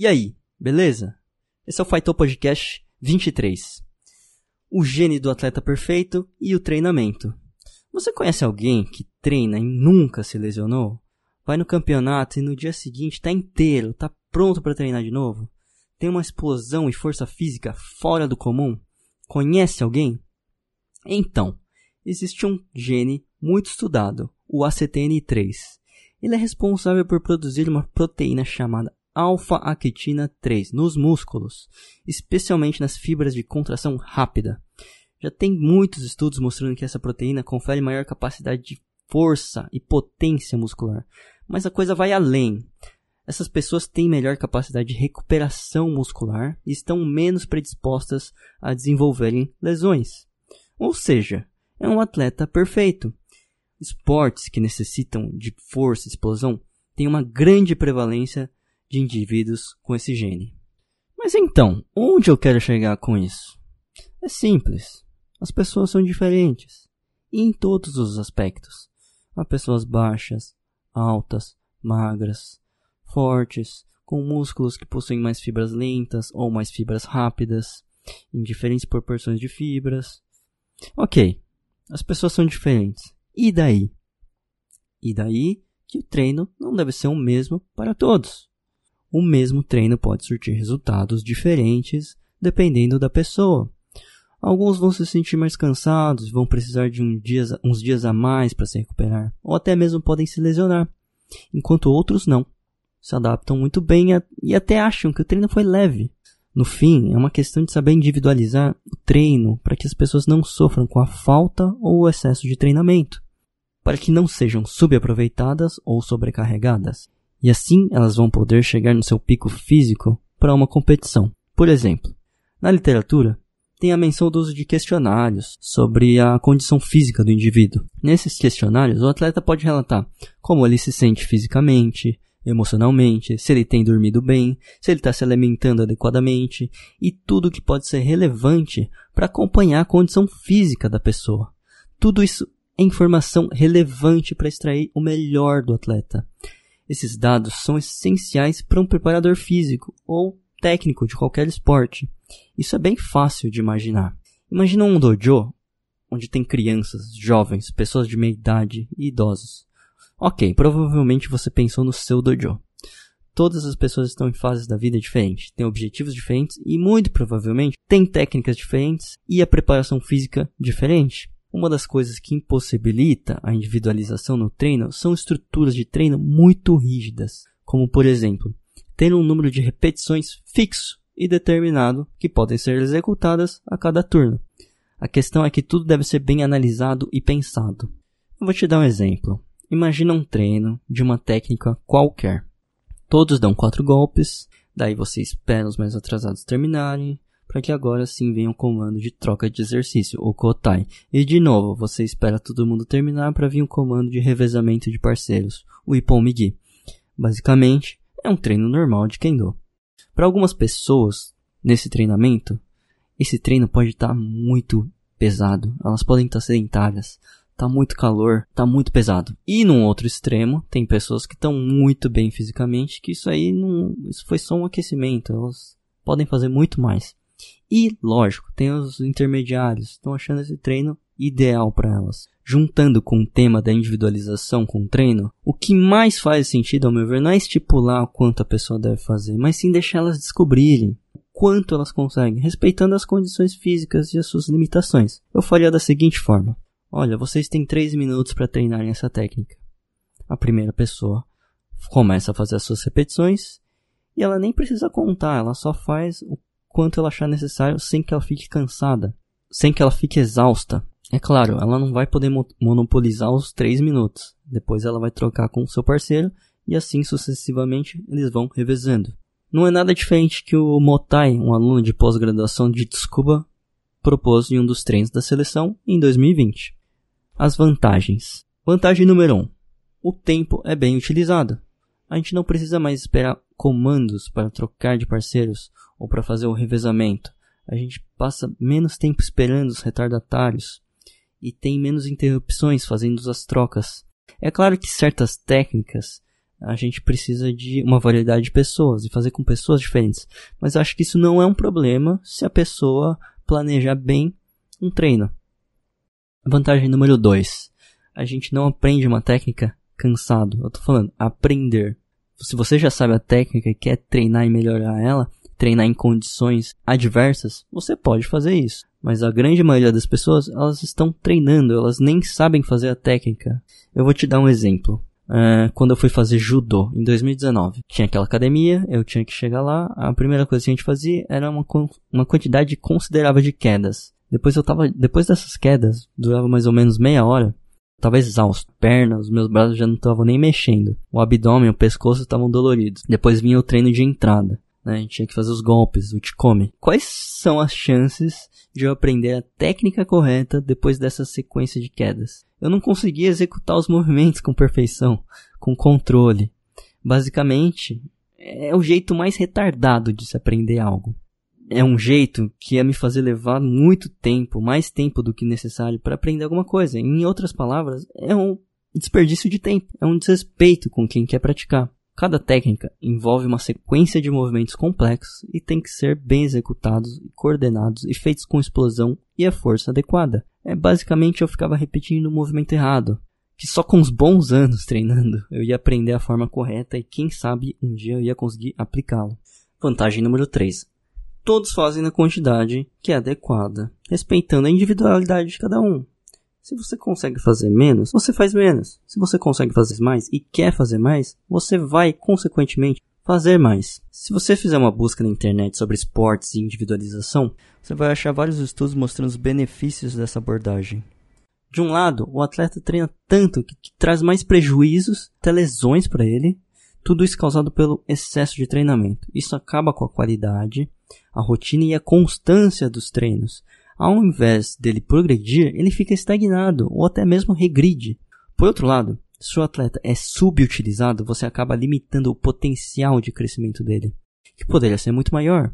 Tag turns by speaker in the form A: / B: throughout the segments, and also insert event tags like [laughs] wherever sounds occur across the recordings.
A: E aí, beleza? Esse é o Fightou Podcast 23. O gene do atleta perfeito e o treinamento. Você conhece alguém que treina e nunca se lesionou? Vai no campeonato e no dia seguinte está inteiro, está pronto para treinar de novo? Tem uma explosão e força física fora do comum? Conhece alguém? Então, existe um gene muito estudado, o ACTN3. Ele é responsável por produzir uma proteína chamada alfa-actina 3 nos músculos, especialmente nas fibras de contração rápida. Já tem muitos estudos mostrando que essa proteína confere maior capacidade de força e potência muscular. Mas a coisa vai além. Essas pessoas têm melhor capacidade de recuperação muscular e estão menos predispostas a desenvolverem lesões. Ou seja, é um atleta perfeito. Esportes que necessitam de força e explosão têm uma grande prevalência de indivíduos com esse gene. Mas então, onde eu quero chegar com isso? É simples. As pessoas são diferentes. E em todos os aspectos. Há pessoas baixas, altas, magras, fortes, com músculos que possuem mais fibras lentas ou mais fibras rápidas, em diferentes proporções de fibras. Ok, as pessoas são diferentes. E daí? E daí que o treino não deve ser o mesmo para todos. O mesmo treino pode surtir resultados diferentes dependendo da pessoa. Alguns vão se sentir mais cansados, vão precisar de um uns dias a mais para se recuperar, ou até mesmo podem se lesionar, enquanto outros não. Se adaptam muito bem a, e até acham que o treino foi leve. No fim, é uma questão de saber individualizar o treino para que as pessoas não sofram com a falta ou o excesso de treinamento, para que não sejam subaproveitadas ou sobrecarregadas. E assim elas vão poder chegar no seu pico físico para uma competição. Por exemplo, na literatura, tem a menção do uso de questionários sobre a condição física do indivíduo. Nesses questionários, o atleta pode relatar como ele se sente fisicamente, emocionalmente, se ele tem dormido bem, se ele está se alimentando adequadamente e tudo que pode ser relevante para acompanhar a condição física da pessoa. Tudo isso é informação relevante para extrair o melhor do atleta. Esses dados são essenciais para um preparador físico ou técnico de qualquer esporte. Isso é bem fácil de imaginar. Imagina um dojo onde tem crianças, jovens, pessoas de meia idade e idosos. Ok, provavelmente você pensou no seu dojo. Todas as pessoas estão em fases da vida diferentes, têm objetivos diferentes e, muito provavelmente, têm técnicas diferentes e a preparação física diferente. Uma das coisas que impossibilita a individualização no treino são estruturas de treino muito rígidas, como por exemplo, ter um número de repetições fixo e determinado que podem ser executadas a cada turno. A questão é que tudo deve ser bem analisado e pensado. Eu vou te dar um exemplo. Imagina um treino de uma técnica qualquer. Todos dão quatro golpes, daí você espera os mais atrasados terminarem, para que agora sim venha o comando de troca de exercício, o Kotai. E de novo, você espera todo mundo terminar para vir um comando de revezamento de parceiros, o Ippon-Migi. Basicamente, é um treino normal de Kendo. Para algumas pessoas, nesse treinamento, esse treino pode estar tá muito pesado. Elas podem estar tá sedentárias. Tá muito calor, tá muito pesado. E num outro extremo, tem pessoas que estão muito bem fisicamente, que isso aí não, isso foi só um aquecimento. Elas podem fazer muito mais. E, lógico, tem os intermediários, estão achando esse treino ideal para elas. Juntando com o tema da individualização com o treino, o que mais faz sentido, ao meu ver, não é estipular o quanto a pessoa deve fazer, mas sim deixar elas descobrirem o quanto elas conseguem, respeitando as condições físicas e as suas limitações. Eu faria da seguinte forma: Olha, vocês têm 3 minutos para treinarem essa técnica. A primeira pessoa começa a fazer as suas repetições e ela nem precisa contar, ela só faz o quanto ela achar necessário sem que ela fique cansada, sem que ela fique exausta. É claro, ela não vai poder monopolizar os 3 minutos. Depois ela vai trocar com o seu parceiro e assim sucessivamente eles vão revezando. Não é nada diferente que o Motai, um aluno de pós-graduação de Tsukuba, propôs em um dos treinos da seleção em 2020. As vantagens. Vantagem número 1. Um, o tempo é bem utilizado. A gente não precisa mais esperar comandos para trocar de parceiros ou para fazer o revezamento. A gente passa menos tempo esperando os retardatários e tem menos interrupções fazendo as trocas. É claro que certas técnicas A gente precisa de uma variedade de pessoas e fazer com pessoas diferentes. Mas acho que isso não é um problema se a pessoa planejar bem um treino. Vantagem número 2. A gente não aprende uma técnica cansado. Eu tô falando aprender. Se você já sabe a técnica e quer treinar e melhorar ela, treinar em condições adversas, você pode fazer isso. Mas a grande maioria das pessoas, elas estão treinando, elas nem sabem fazer a técnica. Eu vou te dar um exemplo. Uh, quando eu fui fazer judô em 2019, tinha aquela academia, eu tinha que chegar lá. A primeira coisa que a gente fazia era uma, uma quantidade considerável de quedas. Depois eu tava, depois dessas quedas, durava mais ou menos meia hora. Tava exausto, pernas, meus braços já não estavam nem mexendo. O abdômen, o pescoço estavam doloridos. Depois vinha o treino de entrada. Né? A gente tinha que fazer os golpes, o Chikome. Quais são as chances de eu aprender a técnica correta depois dessa sequência de quedas? Eu não conseguia executar os movimentos com perfeição, com controle. Basicamente, é o jeito mais retardado de se aprender algo. É um jeito que ia me fazer levar muito tempo, mais tempo do que necessário para aprender alguma coisa. Em outras palavras, é um desperdício de tempo, é um desrespeito com quem quer praticar. Cada técnica envolve uma sequência de movimentos complexos e tem que ser bem executados, coordenados e feitos com explosão e a força adequada. É basicamente eu ficava repetindo o movimento errado, que só com os bons anos treinando eu ia aprender a forma correta e quem sabe um dia eu ia conseguir aplicá-lo. Vantagem número 3. Todos fazem na quantidade que é adequada, respeitando a individualidade de cada um. Se você consegue fazer menos, você faz menos. Se você consegue fazer mais e quer fazer mais, você vai, consequentemente, fazer mais. Se você fizer uma busca na internet sobre esportes e individualização, você vai achar vários estudos mostrando os benefícios dessa abordagem. De um lado, o atleta treina tanto que, traz mais prejuízos, até lesões para ele, tudo isso causado pelo excesso de treinamento. Isso acaba com a qualidade, a rotina e a constância dos treinos, ao invés dele progredir, ele fica estagnado ou até mesmo regride. Por outro lado, se o atleta é subutilizado, você acaba limitando o potencial de crescimento dele, que poderia ser muito maior.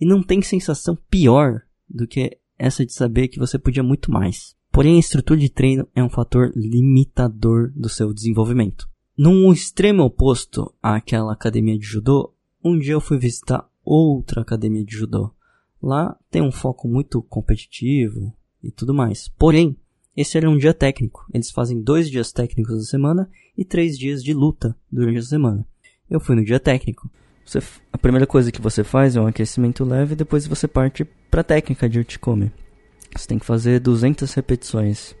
A: E não tem sensação pior do que essa de saber que você podia muito mais. Porém, a estrutura de treino é um fator limitador do seu desenvolvimento. Num extremo oposto àquela academia de judô, um dia eu fui visitar outra academia de judô. Lá tem um foco muito competitivo e tudo mais. Porém, esse era um dia técnico. Eles fazem dois dias técnicos da semana e três dias de luta durante a semana. Eu fui no dia técnico. Você, a primeira coisa que você faz é um aquecimento leve e depois você parte para a técnica de Urticome. Você tem que fazer 200 repetições.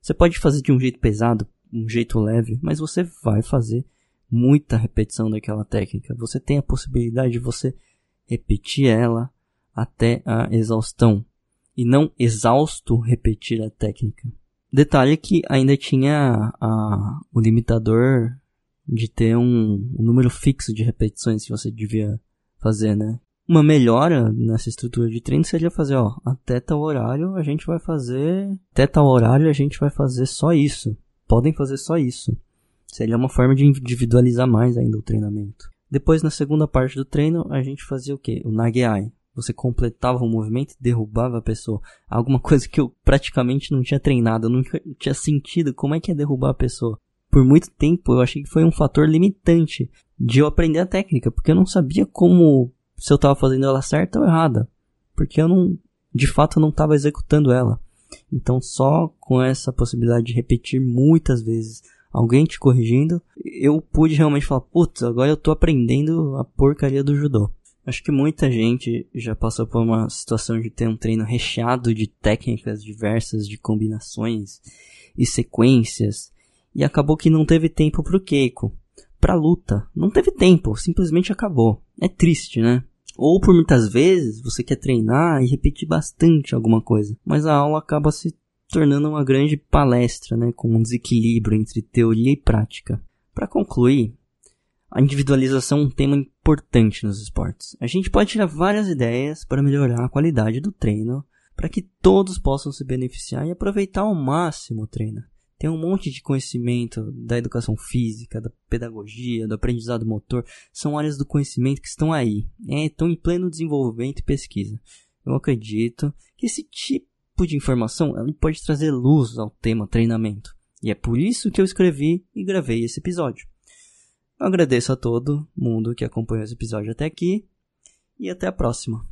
A: Você pode fazer de um jeito pesado, um jeito leve, mas você vai fazer muita repetição daquela técnica. Você tem a possibilidade de você repetir ela até a exaustão e não exausto repetir a técnica. Detalhe que ainda tinha a, o limitador de ter um, um, número fixo de repetições que você devia fazer, né? Uma melhora nessa estrutura de treino seria fazer, ó, até tal horário a gente vai fazer, até tal horário a gente vai fazer só isso. Podem fazer só isso. Seria uma forma de individualizar mais ainda o treinamento. Depois, na segunda parte do treino, a gente fazia o que? O Nageai, você completava o movimento e derrubava a pessoa. Alguma [laughs] coisa que eu praticamente não tinha treinado, eu não [laughs] tinha sentido como é que é derrubar a pessoa. Por muito tempo eu achei que foi um fator limitante de eu aprender a técnica, porque eu não sabia como se eu estava fazendo ela certa ou errada, porque eu não, de fato, não estava executando ela. Então, só com essa possibilidade de repetir muitas vezes, alguém te corrigindo, eu pude realmente falar: putz, agora eu estou aprendendo a porcaria do judô. Acho que muita gente já passou por uma situação de ter um treino recheado de técnicas diversas, de combinações e sequências, e acabou que não teve tempo pro Keiko. Pra luta, não teve tempo, simplesmente acabou. É triste, né? Ou por muitas vezes você quer treinar e repetir bastante alguma coisa, mas a aula acaba se tornando uma grande palestra, né, com um desequilíbrio entre teoria e prática. Para concluir, a individualização é um tema importante nos esportes. A gente pode tirar várias ideias para melhorar a qualidade do treino, para que todos possam se beneficiar e aproveitar ao máximo o treino. Tem um monte de conhecimento da educação física, da pedagogia, do aprendizado motor, são áreas do conhecimento que estão aí, é, estão em pleno desenvolvimento e pesquisa. Eu acredito que esse tipo de informação pode trazer luz ao tema treinamento. E é por isso que eu escrevi e gravei esse episódio. Eu agradeço a todo mundo que acompanhou esse episódio até aqui e até a próxima.